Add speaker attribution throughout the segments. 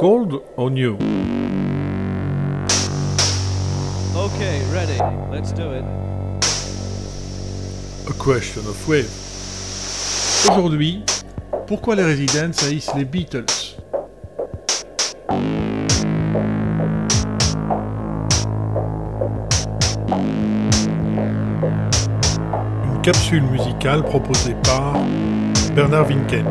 Speaker 1: Cold or new
Speaker 2: Okay, ready. Let's do it.
Speaker 1: A question of wave. Aujourd'hui, pourquoi les Residents haïssent les Beatles? Une capsule musicale proposée par Bernard Winken.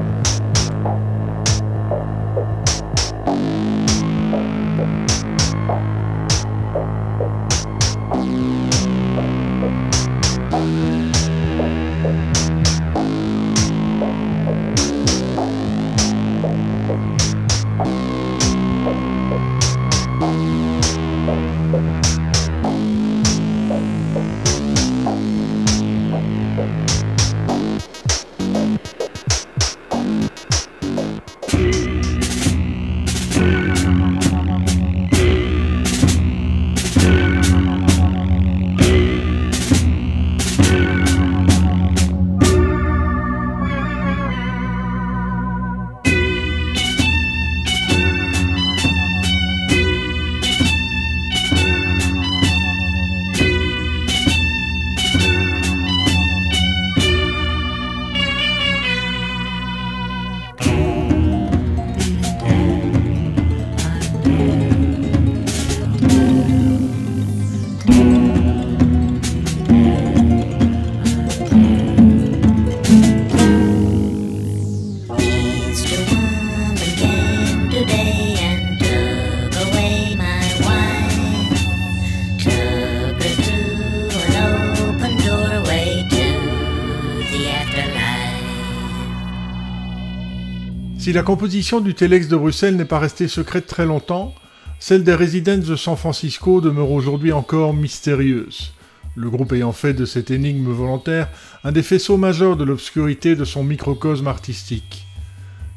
Speaker 1: Si la composition du Telex de Bruxelles n'est pas restée secrète très longtemps, celle des Residents de San Francisco demeure aujourd'hui encore mystérieuse, le groupe ayant fait de cette énigme volontaire un des faisceaux majeurs de l'obscurité de son microcosme artistique,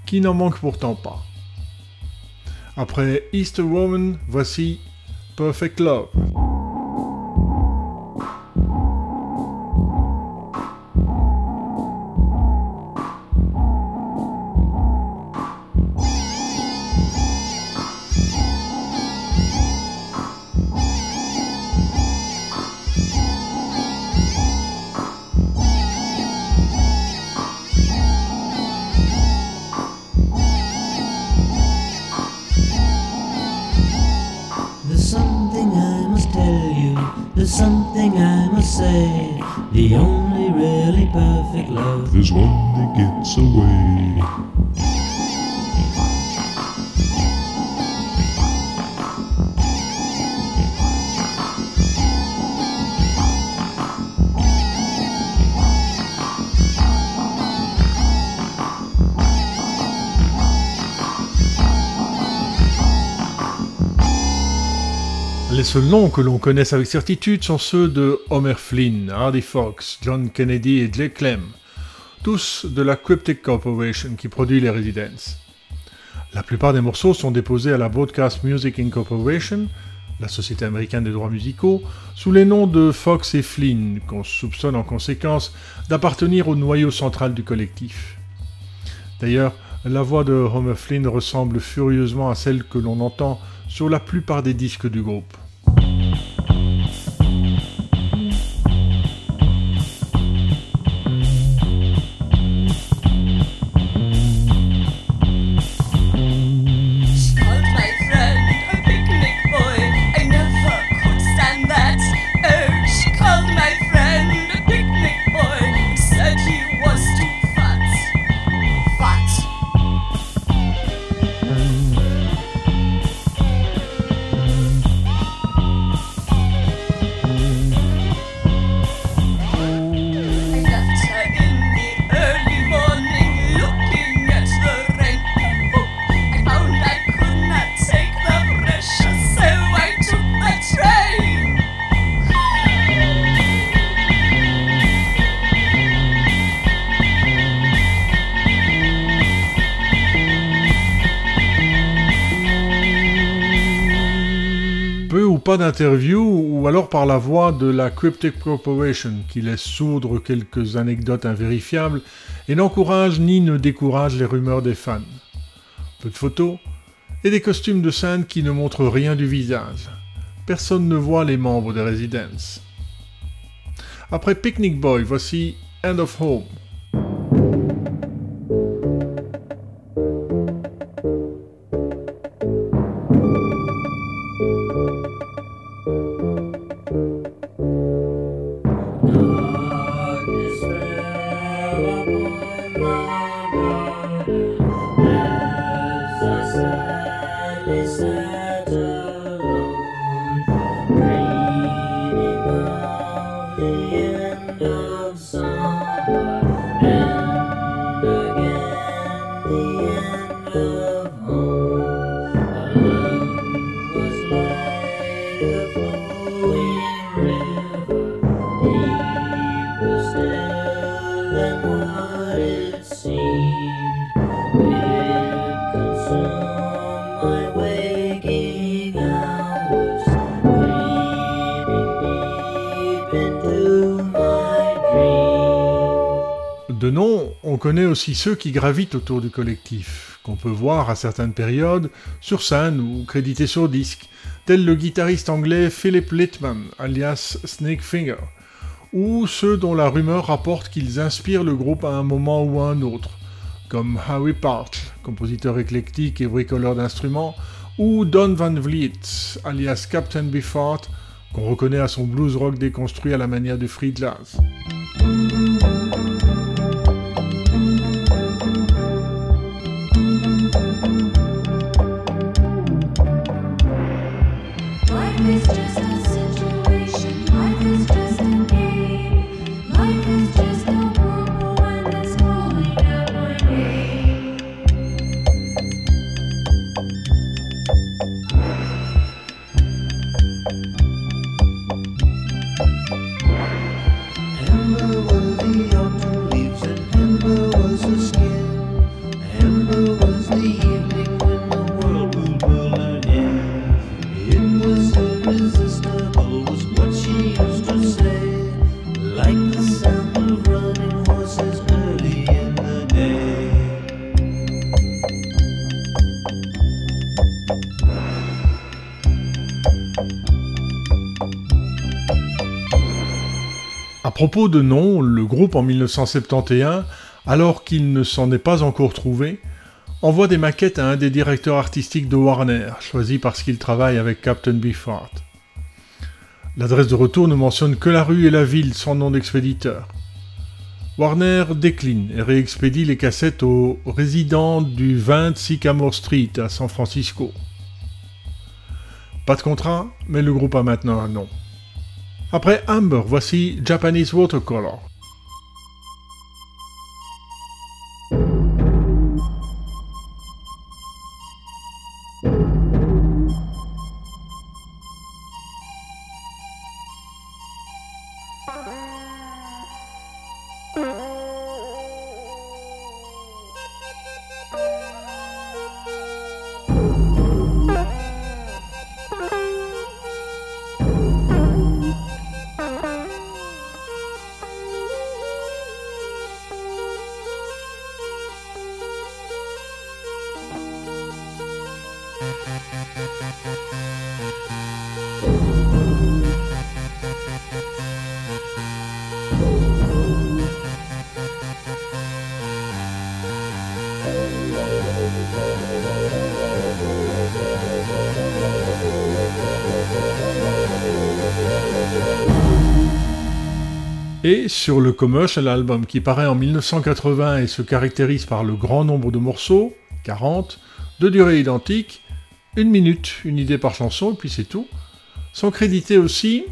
Speaker 1: qui n'en manque pourtant pas. Après Easter Woman, voici Perfect Love.
Speaker 3: Say the only really perfect love is one that gets away.
Speaker 1: Les seuls noms que l'on connaisse avec certitude sont ceux de Homer Flynn, Hardy Fox, John Kennedy et Jake Clem, tous de la Cryptic Corporation qui produit les Residents. La plupart des morceaux sont déposés à la Broadcast Music Incorporation, la société américaine des droits musicaux, sous les noms de Fox et Flynn, qu'on soupçonne en conséquence d'appartenir au noyau central du collectif. D'ailleurs, la voix de Homer Flynn ressemble furieusement à celle que l'on entend sur la plupart des disques du groupe. Par la voix de la Cryptic Corporation qui laisse soudre quelques anecdotes invérifiables et n'encourage ni ne décourage les rumeurs des fans. Peu de photos et des costumes de scène qui ne montrent rien du visage. Personne ne voit les membres des Residents. Après Picnic Boy, voici End of Home. Yeah. Mm-hmm. Connaît aussi ceux qui gravitent autour du collectif, qu'on peut voir à certaines périodes sur scène ou crédités sur disque, tel le guitariste anglais Philip Littman, alias Snakefinger, ou ceux dont la rumeur rapporte qu'ils inspirent le groupe à un moment ou à un autre, comme Howie Parch, compositeur éclectique et bricoleur d'instruments, ou Don Van Vliet, alias Captain Beefheart, qu'on reconnaît à son blues rock déconstruit à la manière du free jazz. Propos de nom, le groupe en 1971, alors qu'il ne s'en est pas encore trouvé, envoie des maquettes à un des directeurs artistiques de Warner, choisi parce qu'il travaille avec Captain Beefheart. L'adresse de retour ne mentionne que la rue et la ville sans nom d'expéditeur. Warner décline et réexpédie les cassettes aux résidents du 20 Sycamore Street à San Francisco. Pas de contrat, mais le groupe a maintenant un nom. Après Amber, voici Japanese Watercolor. Le commercial album qui paraît en 1980 et se caractérise par le grand nombre de morceaux, 40, de durée identique, une minute, une idée par chanson, puis c'est tout, sont crédités aussi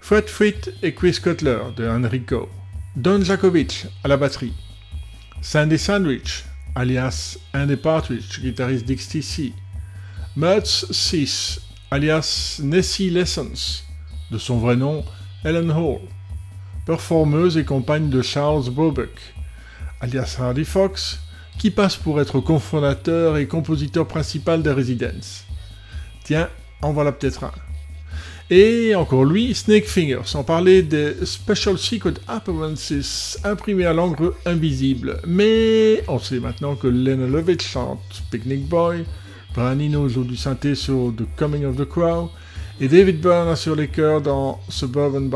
Speaker 1: Fred Frit et Chris Cutler de Enrico, Don Jakovic à la batterie, Sandy Sandwich, alias Andy Partridge, guitariste d'XTC, Muds 6, alias Nessie Lessons, de son vrai nom Ellen Hall, performeuse et compagne de Charles Bobuck, alias Hardy Fox, qui passe pour être cofondateur et compositeur principal des Residents. Tiens, en voilà peut-être un. Et encore lui, Snakefinger, sans parler des Special Secret Appearances imprimés à l'encre invisible. Mais on sait maintenant que Lena Lovitch chante Picnic Boy, Brian Eno joue du synthé sur The Coming of the Crow, et David Byrne assure les chœurs dans Suburban.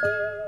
Speaker 3: Something's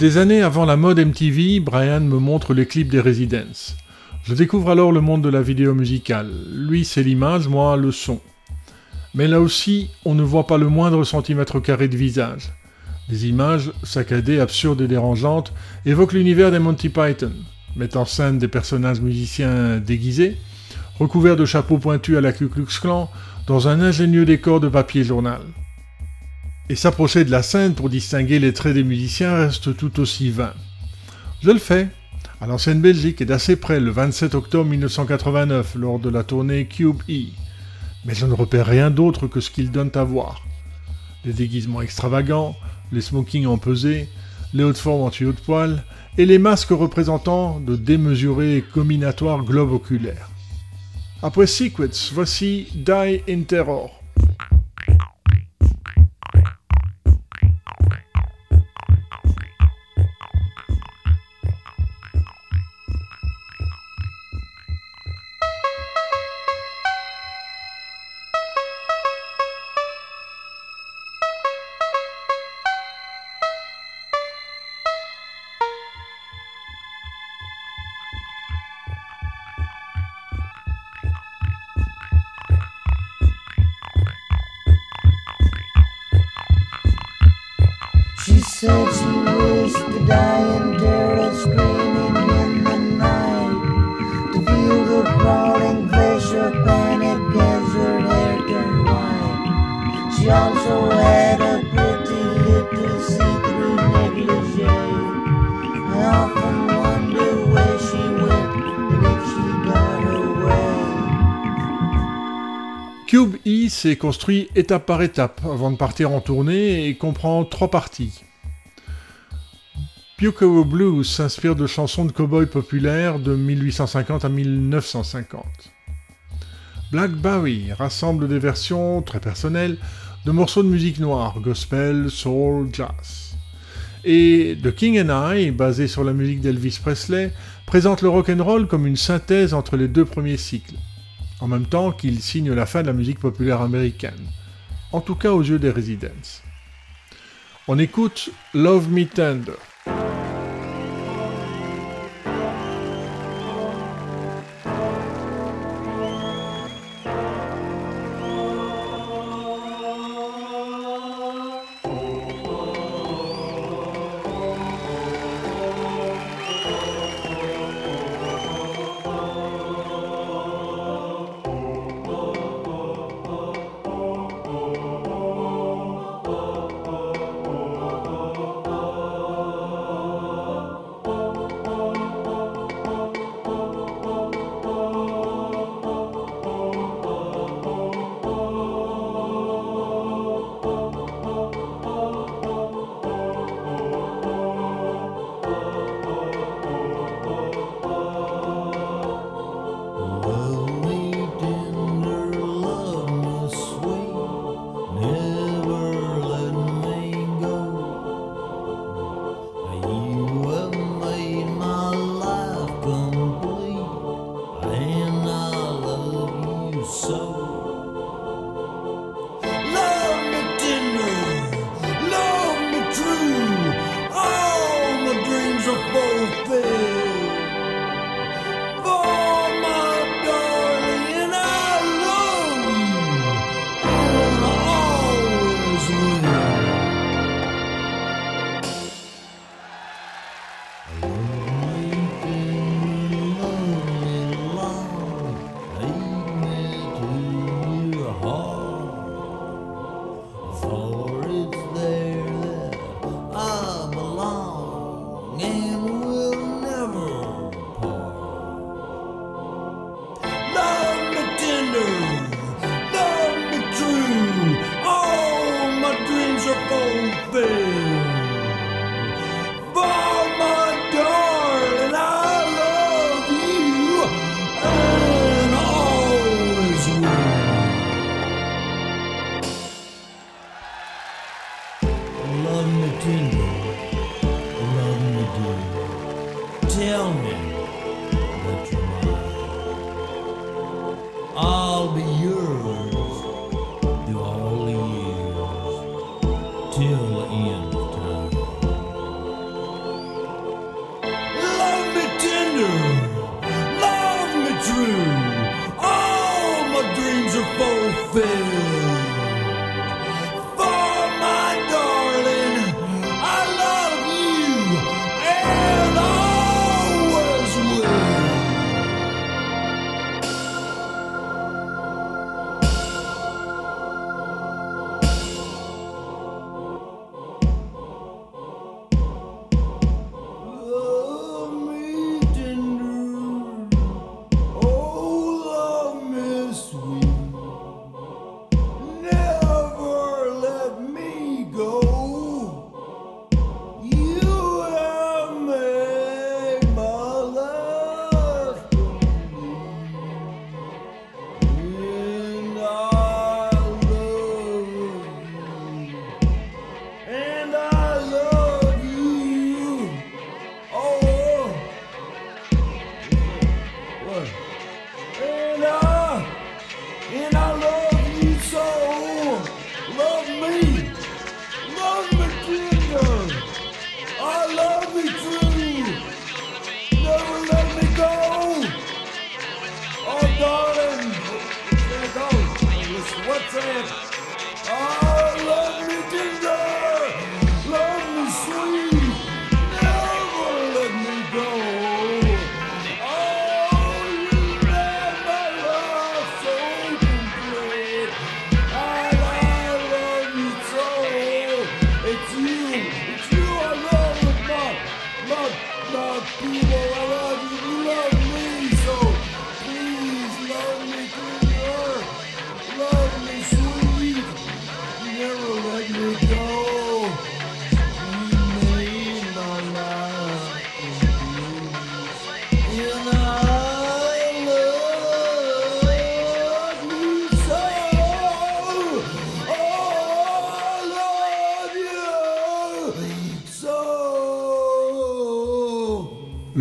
Speaker 1: Des années avant la mode MTV, Brian me montre les clips des Residents. Je découvre alors le monde de la vidéo musicale. Lui, c'est l'image, moi, le son. Mais là aussi, on ne voit pas le moindre centimètre carré de visage. Les images, saccadées, absurdes et dérangeantes, évoquent l'univers des Monty Python, mettent en scène des personnages musiciens déguisés, recouverts de chapeaux pointus à la Ku Klux Klan, dans un ingénieux décor de papier journal. Et s'approcher de la scène pour distinguer les traits des musiciens reste tout aussi vain. Je le fais, à l'ancienne Belgique et d'assez près le 27 octobre 1989 lors de la tournée Cube E. Mais je ne repère rien d'autre que ce qu'ils donnent à voir. Les déguisements extravagants, les smokings empesés, les hautes formes en tuyaux de poil et les masques représentant de démesurés et combinatoires globes oculaires. Après Secrets, voici Die in Terror. S'est construit étape par étape avant de partir en tournée et comprend trois parties. Buckaroo Blues s'inspire de chansons de cow-boys populaires de 1850 à 1950. Blackberry rassemble des versions très personnelles de morceaux de musique noire, gospel, soul, jazz. Et The King and I, basé sur la musique d'Elvis Presley, présente le rock'n'roll comme une synthèse entre les deux premiers cycles en même temps qu'il signe la fin de la musique populaire américaine, en tout cas aux yeux des Residents. On écoute Love Me Tender.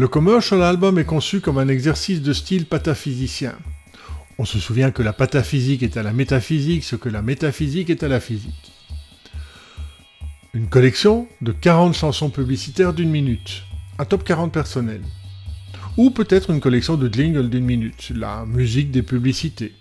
Speaker 1: commercial album est conçu comme un exercice de style pataphysicien. On se souvient que la pataphysique est à la métaphysique ce que la métaphysique est à la physique. Une collection de 40 chansons publicitaires d'une minute, un top 40 personnel. Ou peut-être une collection de jingles d'une minute, la musique des publicités.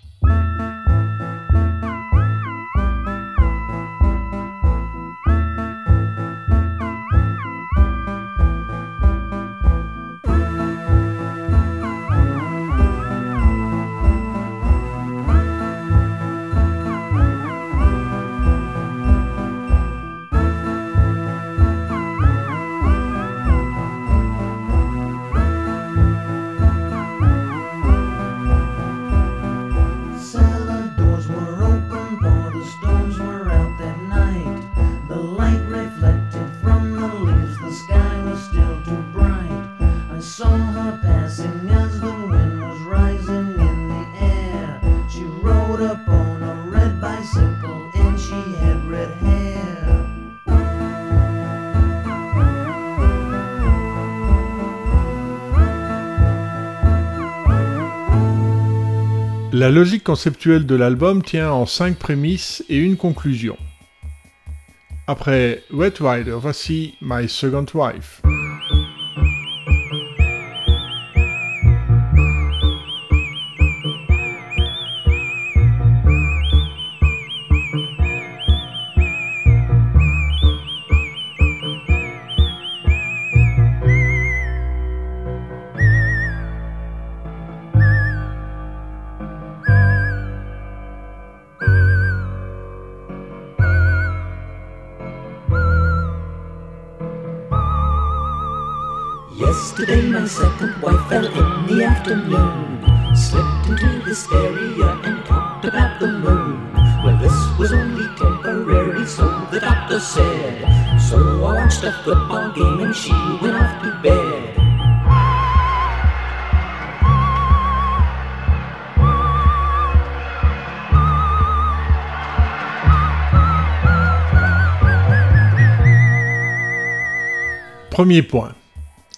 Speaker 1: La logique conceptuelle de l'album tient en cinq prémices et une conclusion. Après Wet Rider, voici My Second Wife. Premier point.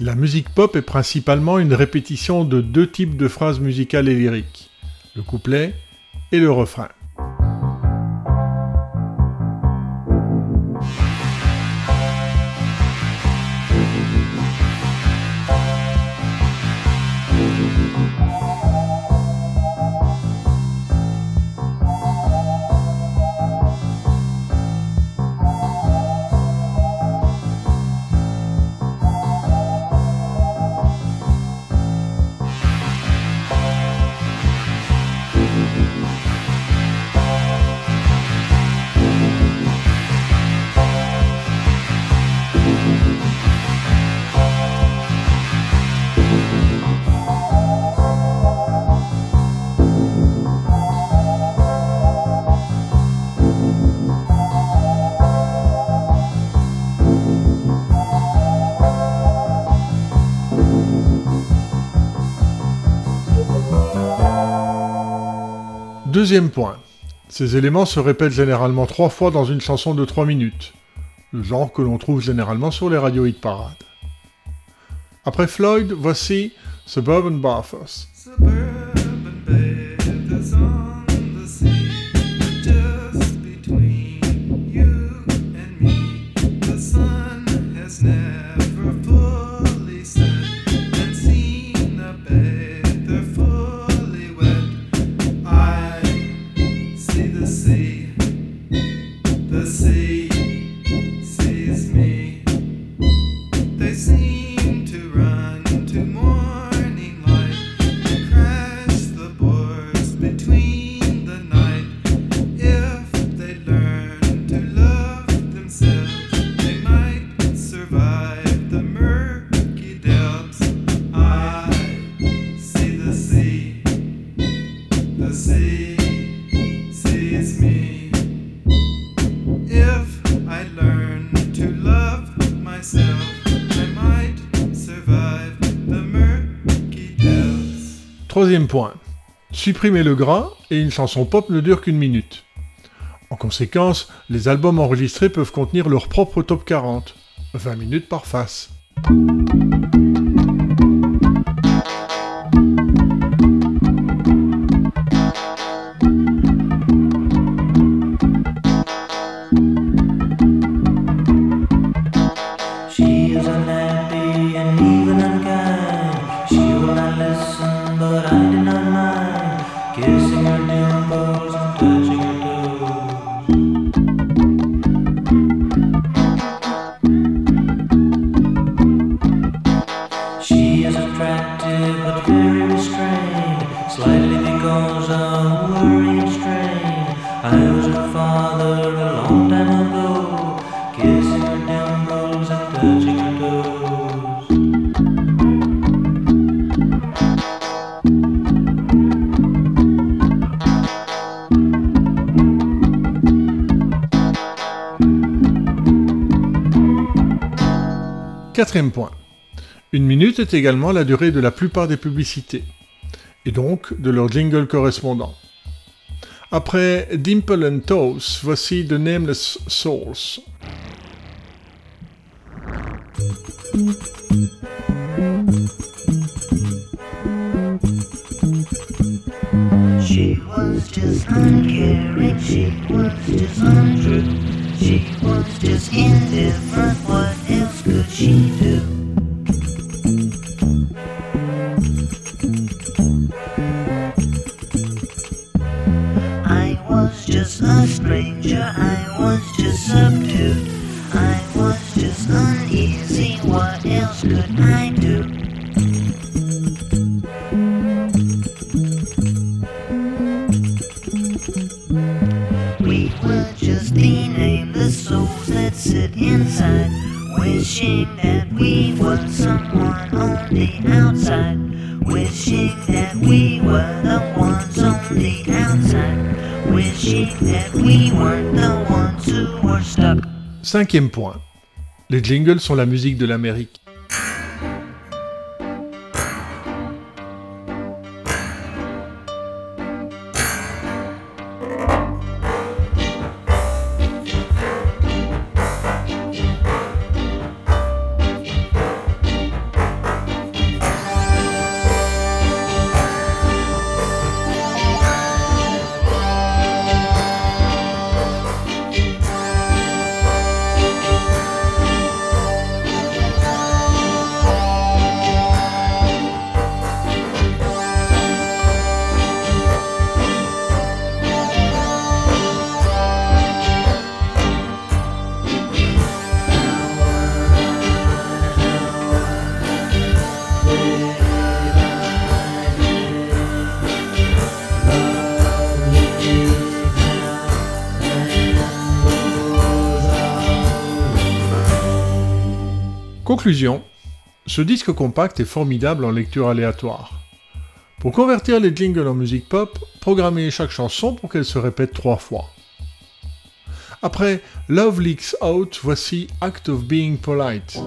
Speaker 1: La musique pop est principalement une répétition de deux types de phrases musicales et lyriques, le couplet et le refrain. Deuxième point. Ces éléments se répètent généralement trois fois dans une chanson de 3 minutes, le genre que l'on trouve généralement sur les radio hit parades. Après Floyd, voici Suburban Bathurst.
Speaker 4: Suburban bathers see
Speaker 1: Point. Supprimer le gras et une chanson pop ne dure qu'une minute. En conséquence, les albums enregistrés peuvent contenir leur propre top 40, 20 minutes par face. Une minute est également la durée de la plupart des publicités, et donc de leur jingle correspondant. Après Dimple and Toes, voici The Nameless Souls.
Speaker 5: She was just uncaring, she was just untrue. She was just indifferent, what else could she do? A stranger, I was just subdued. I was just uneasy, what else could I do? We were just the nameless souls that sit inside, wishing that we were someone on the outside, wishing that we were the ones
Speaker 1: Cinquième point. Les jingles sont la musique de l'Amérique. Conclusion. Ce disque compact est formidable en lecture aléatoire. Pour convertir les jingles en musique pop, programmez chaque chanson pour qu'elle se répète trois fois. Après Love Leaks Out, voici Act of Being Polite.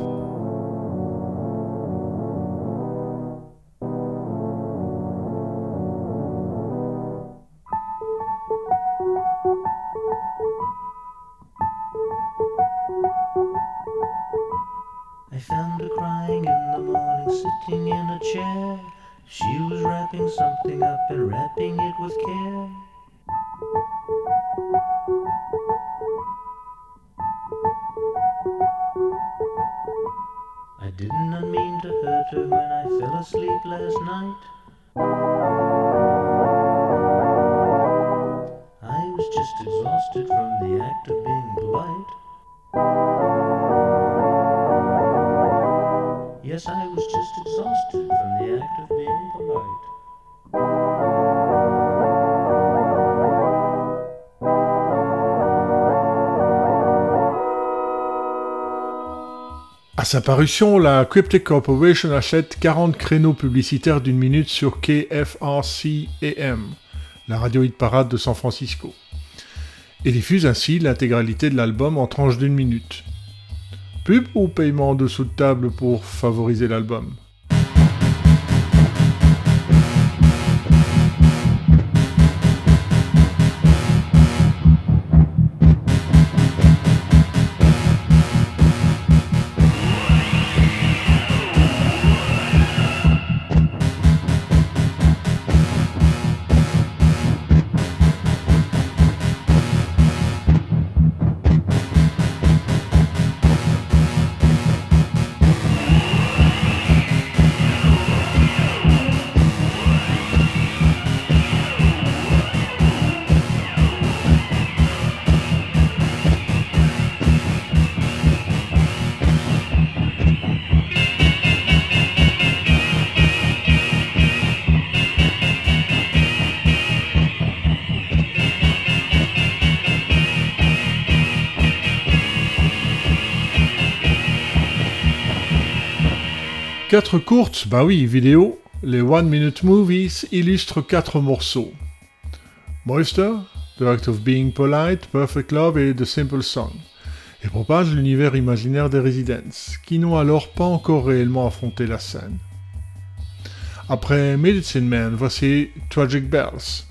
Speaker 3: Fell last night. I was just exhausted from the act of being polite. Yes, I was just exhausted from the act of being polite.
Speaker 1: À sa parution, la Cryptic Corporation achète 40 créneaux publicitaires d'une minute sur KFRC-AM, la radio hit parade de San Francisco, et diffuse ainsi l'intégralité de l'album en tranches d'une minute. Pub ou paiement en dessous de table pour favoriser l'album? Quatre courtes, bah oui, vidéos, les One Minute Movies illustrent quatre morceaux. Moister, The Act of Being Polite, Perfect Love et The Simple Song, et propagent l'univers imaginaire des Residents, qui n'ont alors pas encore réellement affronté la scène. Après Medicine Man, voici Tragic Bells.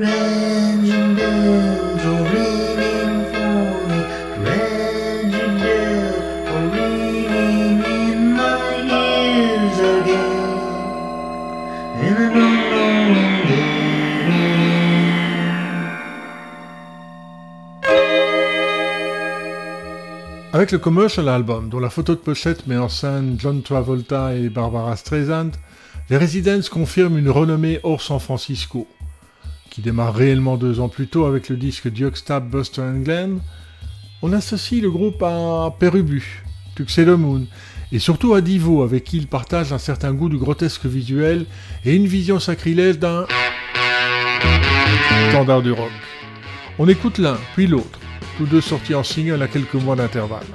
Speaker 1: Avec le commercial album, dont la photo de pochette met en scène John Travolta et Barbara Streisand, les Residents confirment une renommée hors San Francisco, qui démarre réellement deux ans plus tôt avec le disque Duckstab Buster and Glenn. On associe le groupe à Perubu, Tuxedo Moon, et surtout à Divo, avec qui il partage un certain goût du grotesque visuel et une vision sacrilège d'un standard du rock. On écoute l'un, puis l'autre, tous deux sortis en single à quelques mois d'intervalle.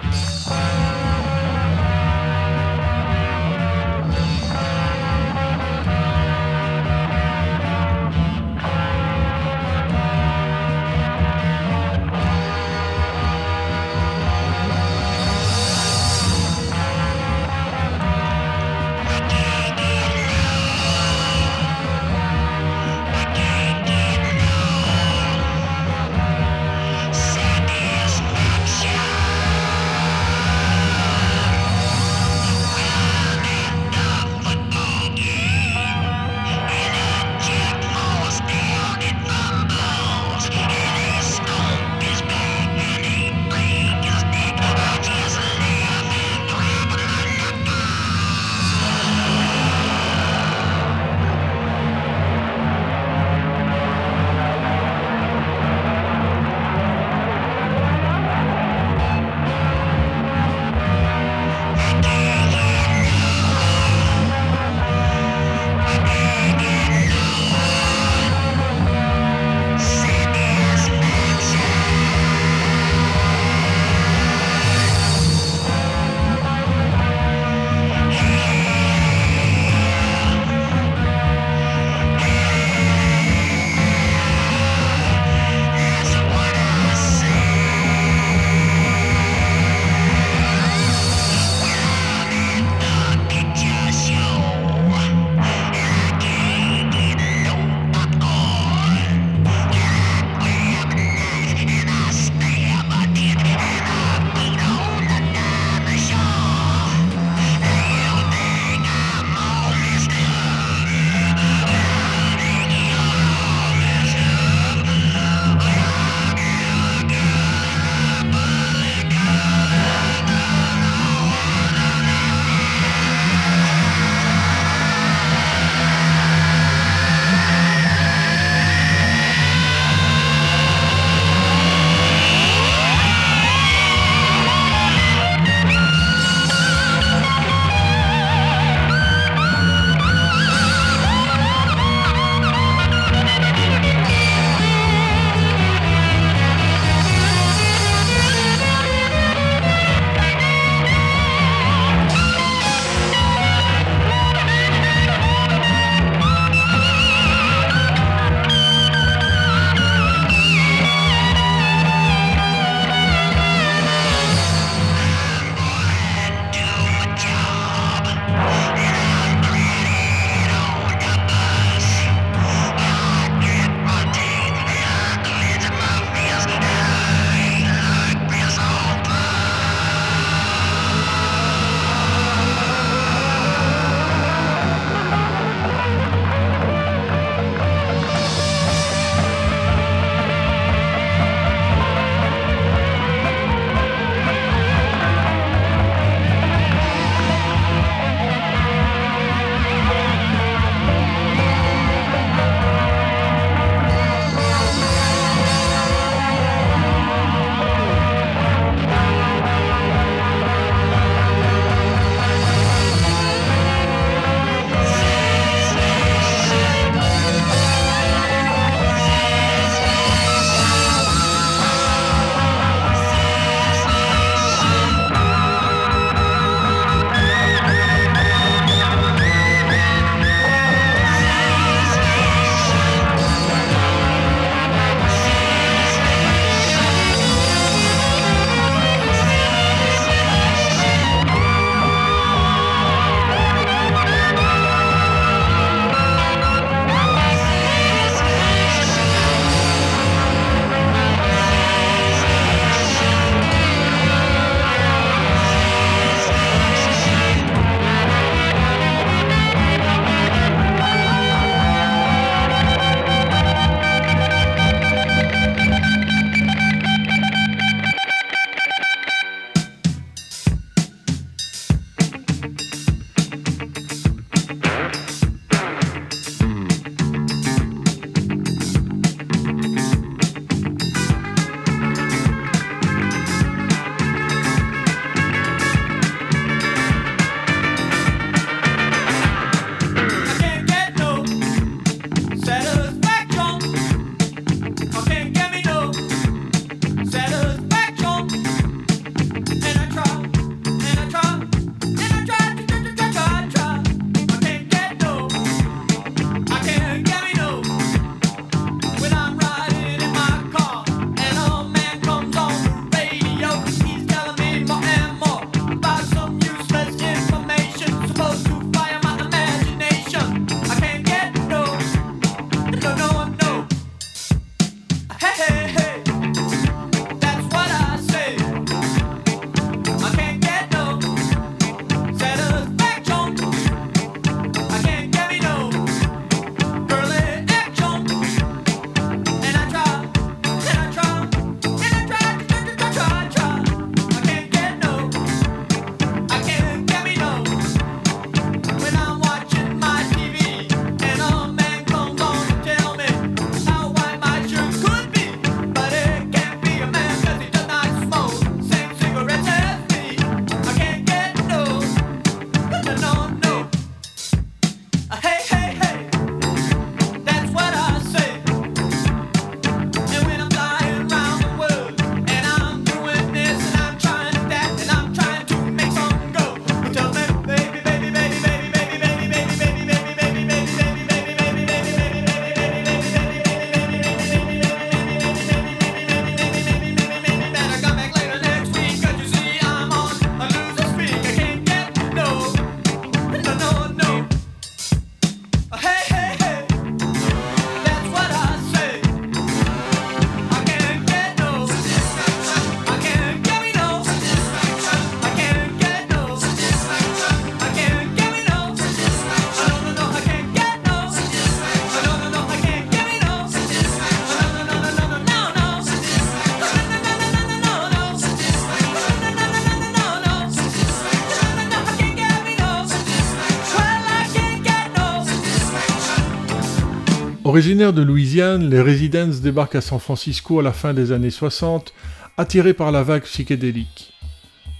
Speaker 1: Originaires de Louisiane, les Residents débarquent à San Francisco à la fin des années 60, attirés par la vague psychédélique,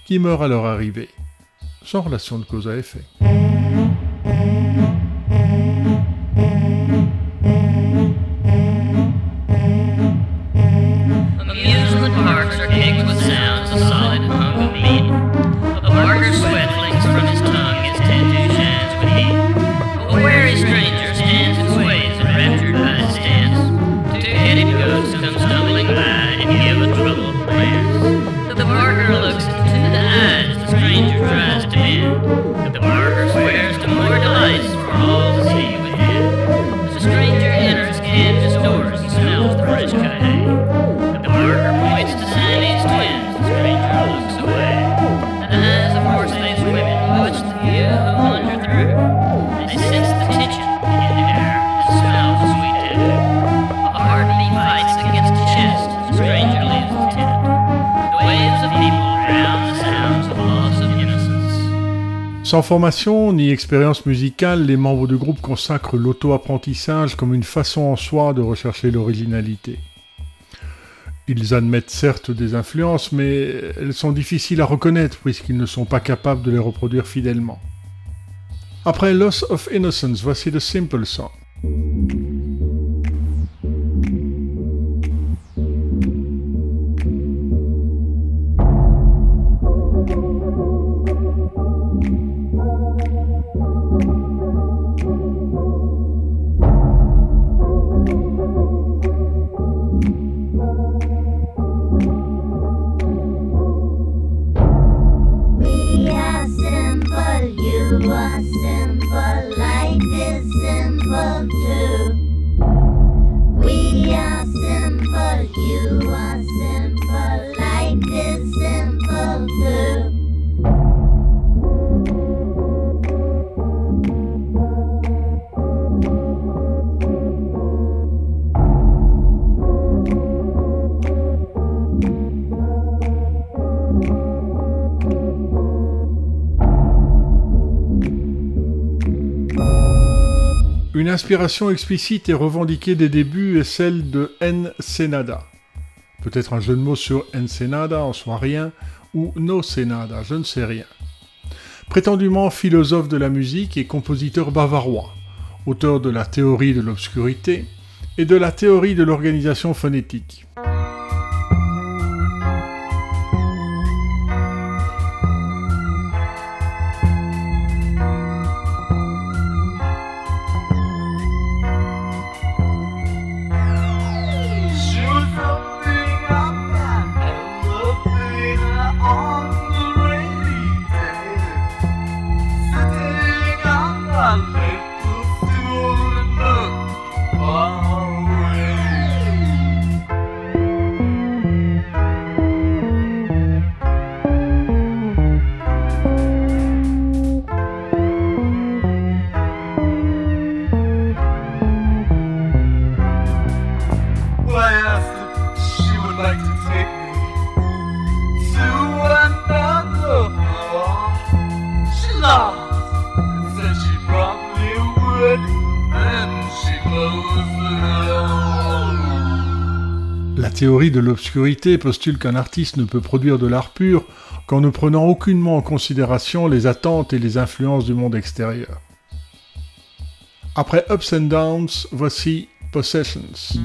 Speaker 1: qui meurt à leur arrivée, sans relation de cause à effet. Sans formation ni expérience musicale, les membres du groupe consacrent l'auto-apprentissage comme une façon en soi de rechercher l'originalité. Ils admettent certes des influences, mais elles sont difficiles à reconnaître puisqu'ils ne sont pas capables de les reproduire fidèlement. Après Loss of Innocence, voici The Simple Song. Une inspiration explicite et revendiquée des débuts est celle de Ensenada. Peut-être un jeu de mots sur Ensenada, en soi rien, ou No Senada, je ne sais rien. Prétendument philosophe de la musique et compositeur bavarois, auteur de la théorie de l'obscurité et de la théorie de l'organisation phonétique. L'obscurité postule qu'un artiste ne peut produire de l'art pur qu'en ne prenant aucunement en considération les attentes et les influences du monde extérieur. Après Ups and Downs, voici Possessions.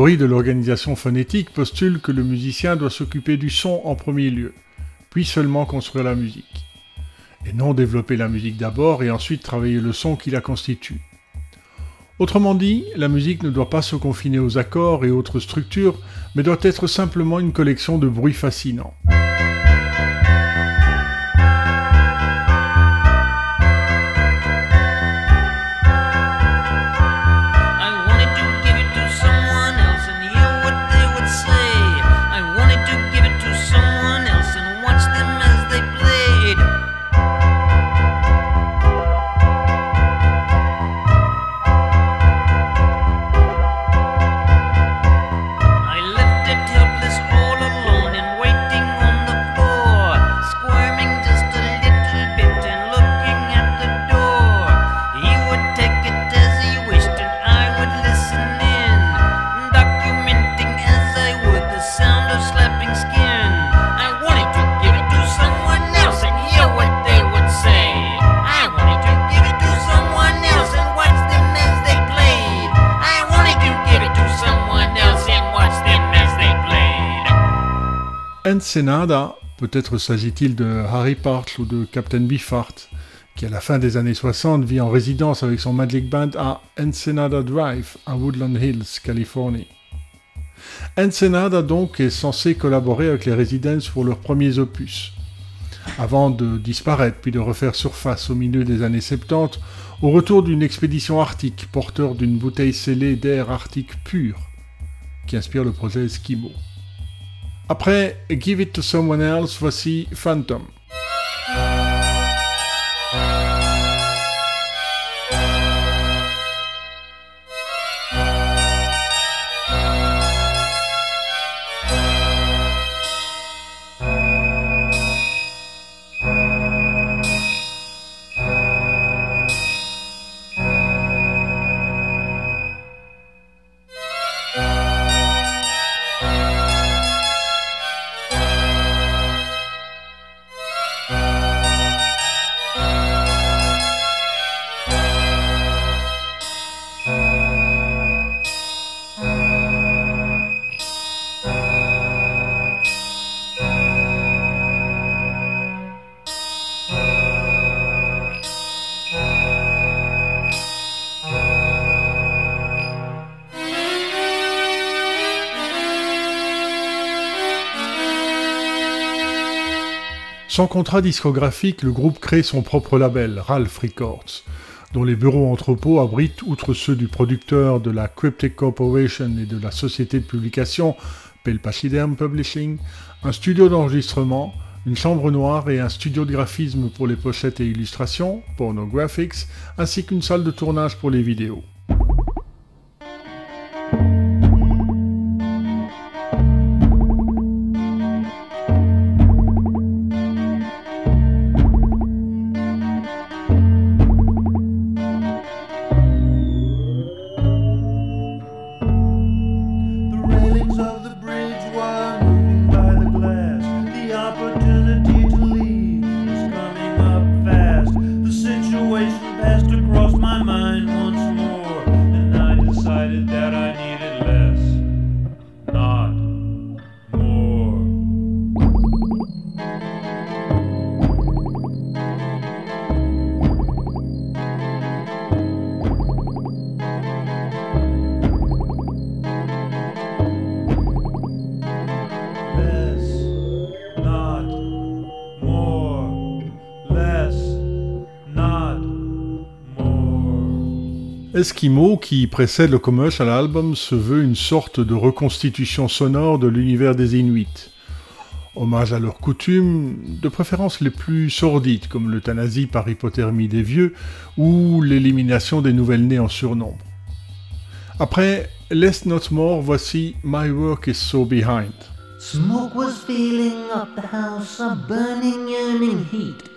Speaker 1: Théorie de l'organisation phonétique postule que le musicien doit s'occuper du son en premier lieu, puis seulement construire la musique, et non développer la musique d'abord et ensuite travailler le son qui la constitue. Autrement dit, la musique ne doit pas se confiner aux accords et autres structures, mais doit être simplement une collection de bruits fascinants. Ensenada, peut-être s'agit-il de Harry Partl ou de Captain Beefheart, qui à la fin des années 60 vit en résidence avec son Magic Band à Ensenada Drive, à Woodland Hills, Californie. Ensenada donc est censé collaborer avec les Residents pour leurs premiers opus, avant de disparaître puis de refaire surface au milieu des années 70 au retour d'une expédition arctique porteur d'une bouteille scellée d'air arctique pur, qui inspire le projet Eskimo. Après Give It to Someone Else, voici Phantom. Sans contrat discographique, le groupe crée son propre label, Ralph Records, dont les bureaux entrepôts abritent, outre ceux du producteur de la Cryptic Corporation et de la société de publication Pel Pachyderm Publishing, un studio d'enregistrement, une chambre noire et un studio de graphisme pour les pochettes et illustrations, Pornographics, ainsi qu'une salle de tournage pour les vidéos. Eskimo, qui précède le commercial album, se veut une sorte de reconstitution sonore de l'univers des Inuits. Hommage à leurs coutumes, de préférence les plus sordides, comme l'euthanasie par hypothermie des vieux ou l'élimination des nouvelles-nées en surnombre. Après Less Not More, voici My Work Is So Behind.
Speaker 3: Smoke was filling up the house, a burning, yearning heat.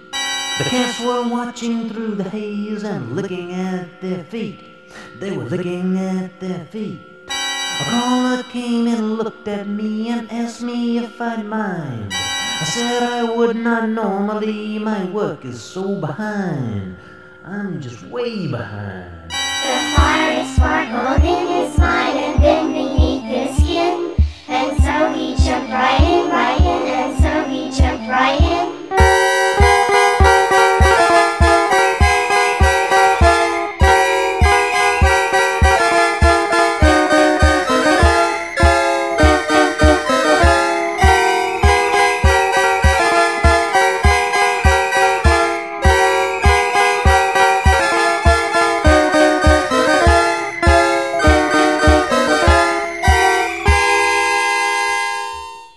Speaker 3: The were watching through the haze and at their feet. They were licking at their feet. A caller came and looked at me and asked me if I'd mind. I said I would not normally, my work is so behind. I'm just way behind.
Speaker 6: The fire sparkled in his mind and then beneath his skin. And so he jumped right in, right in, and so he jumped right in.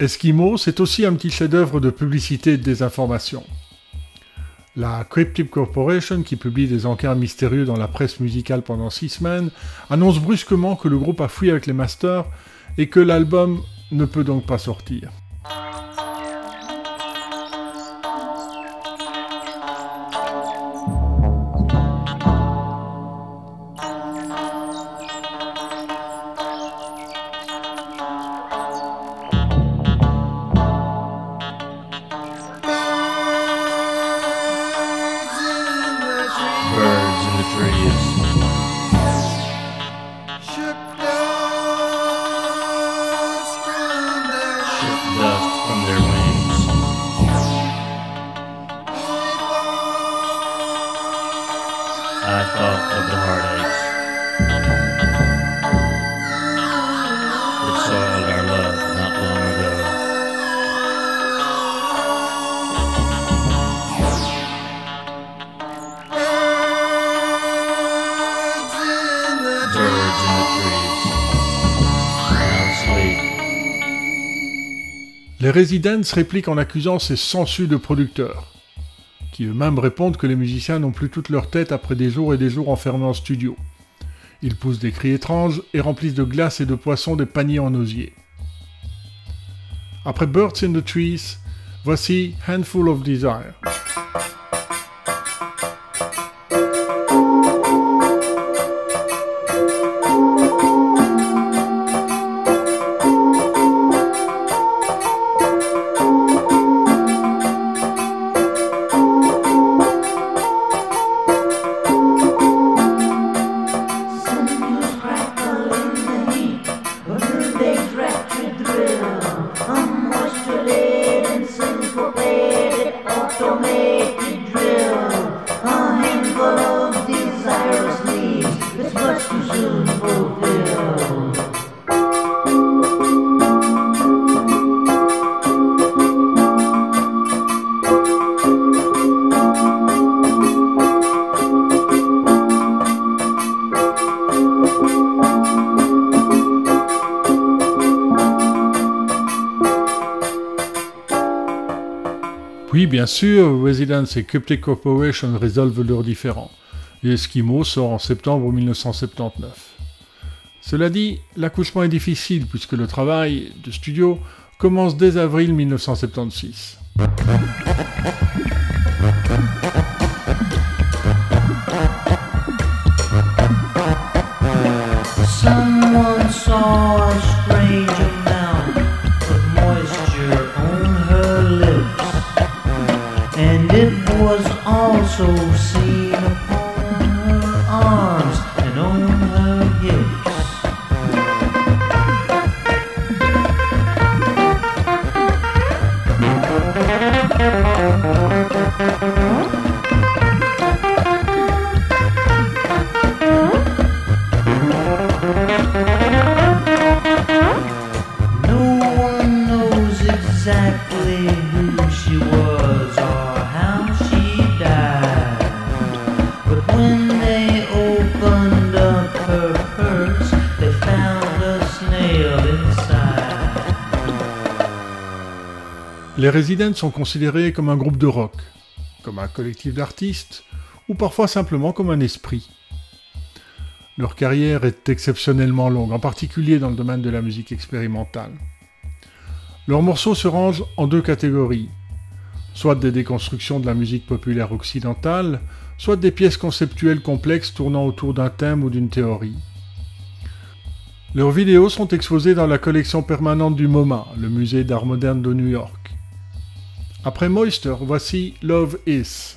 Speaker 1: Eskimo, c'est aussi un petit chef-d'œuvre de publicité et de désinformation. La Cryptip Corporation, qui publie des encarts mystérieux dans la presse musicale pendant six semaines, annonce brusquement que le groupe a fui avec les masters et que l'album ne peut donc pas sortir. Les Residents répliquent en accusant ces sensus de producteurs, qui eux-mêmes répondent que les musiciens n'ont plus toute leur tête après des jours et des jours enfermés en studio. Ils poussent des cris étranges et remplissent de glace et de poissons des paniers en osier. Après Birds in the Trees, voici Handful of Desire. Bien sûr, Residents et Cryptic Corporation résolvent leurs différends. Et Eskimo sort en septembre 1979. Cela dit, l'accouchement est difficile puisque le travail de studio commence dès avril 1976. pessoas. Residents sont considérés comme un groupe de rock, comme un collectif d'artistes, ou parfois simplement comme un esprit. Leur carrière est exceptionnellement longue, en particulier dans le domaine de la musique expérimentale. Leurs morceaux se rangent en deux catégories, soit des déconstructions de la musique populaire occidentale, soit des pièces conceptuelles complexes tournant autour d'un thème ou d'une théorie. Leurs vidéos sont exposées dans la collection permanente du MoMA, le musée d'art moderne de New York. Après Moister, voici Love Is.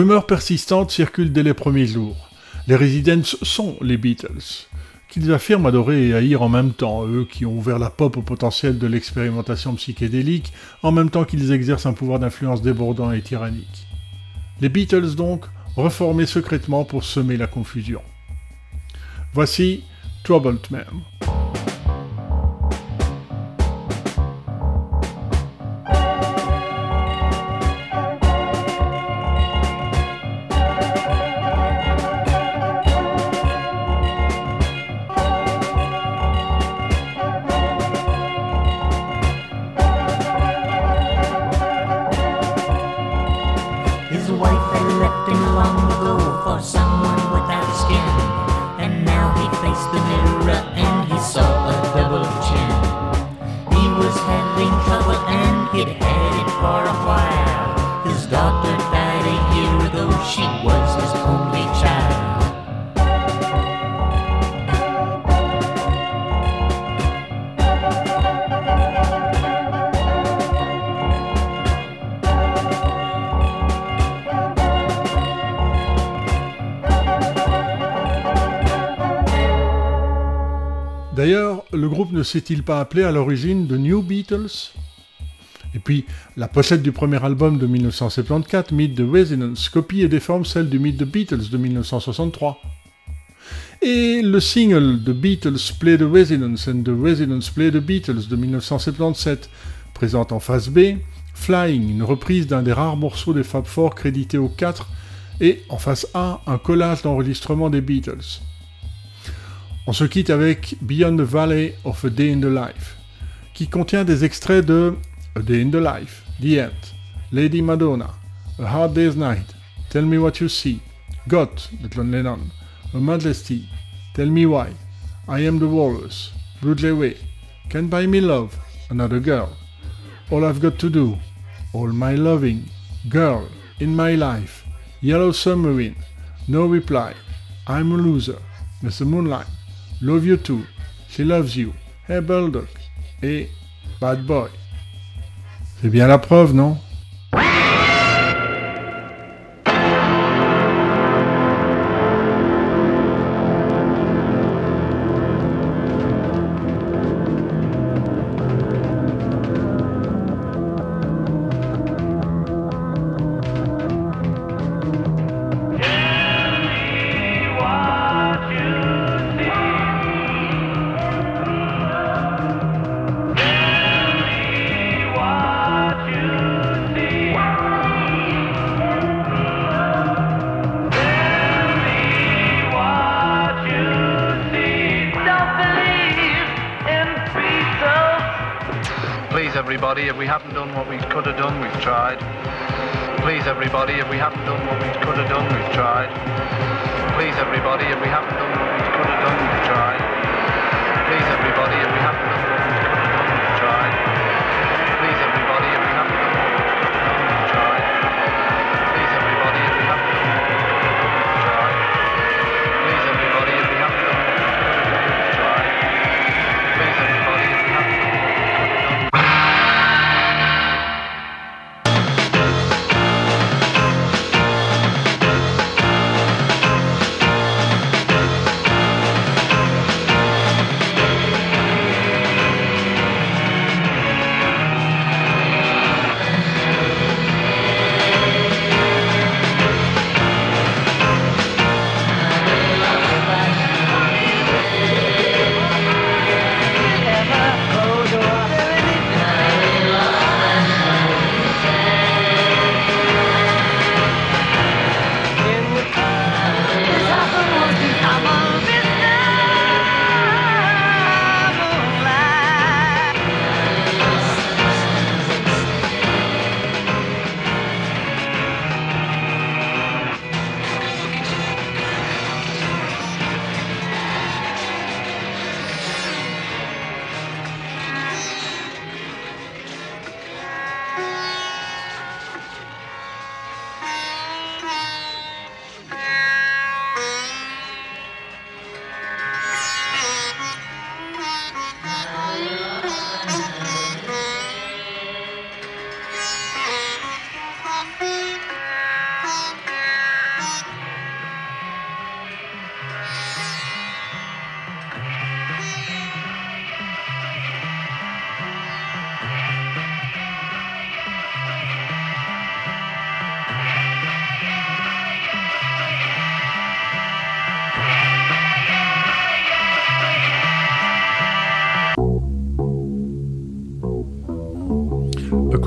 Speaker 1: Rumeur persistante circule dès les premiers jours. Les Residents sont les Beatles, qu'ils affirment adorer et haïr en même temps, eux qui ont ouvert la pop au potentiel de l'expérimentation psychédélique, en même temps qu'ils exercent un pouvoir d'influence débordant et tyrannique. Les Beatles donc, reformés secrètement pour semer la confusion. Voici Troubled Man. Ne s'est-il pas appelé à l'origine The New Beatles? Et puis, la pochette du premier album de 1974, Meet the Resonance, copie et déforme celle du Meet the Beatles de 1963. Et le single The Beatles Play the Resonance and The Resonance Play the Beatles de 1977 présente en face B Flying, une reprise d'un des rares morceaux des Fab Four crédités aux 4, et en face A, un collage d'enregistrement des Beatles. On se quitte avec Beyond the Valley of a Day in the Life, qui contient des extraits de A Day in the Life, The End, Lady Madonna, A Hard Day's Night, Tell Me What You See, Got, de John Lennon, A Majesty, Tell Me Why, I Am the Walrus, Broadway Way, Can't Buy Me Love, Another Girl, All I've Got to Do, All My Loving, Girl, In My Life, Yellow Submarine, No Reply, I'm a Loser, Mr. Moonlight, Love You Too, She Loves You, Hey Bulldog et Bad Boy. C'est bien la preuve, non?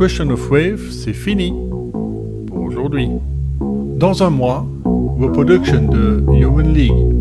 Speaker 1: Question of Wave, c'est fini pour aujourd'hui. Dans un mois, vos productions de Human League,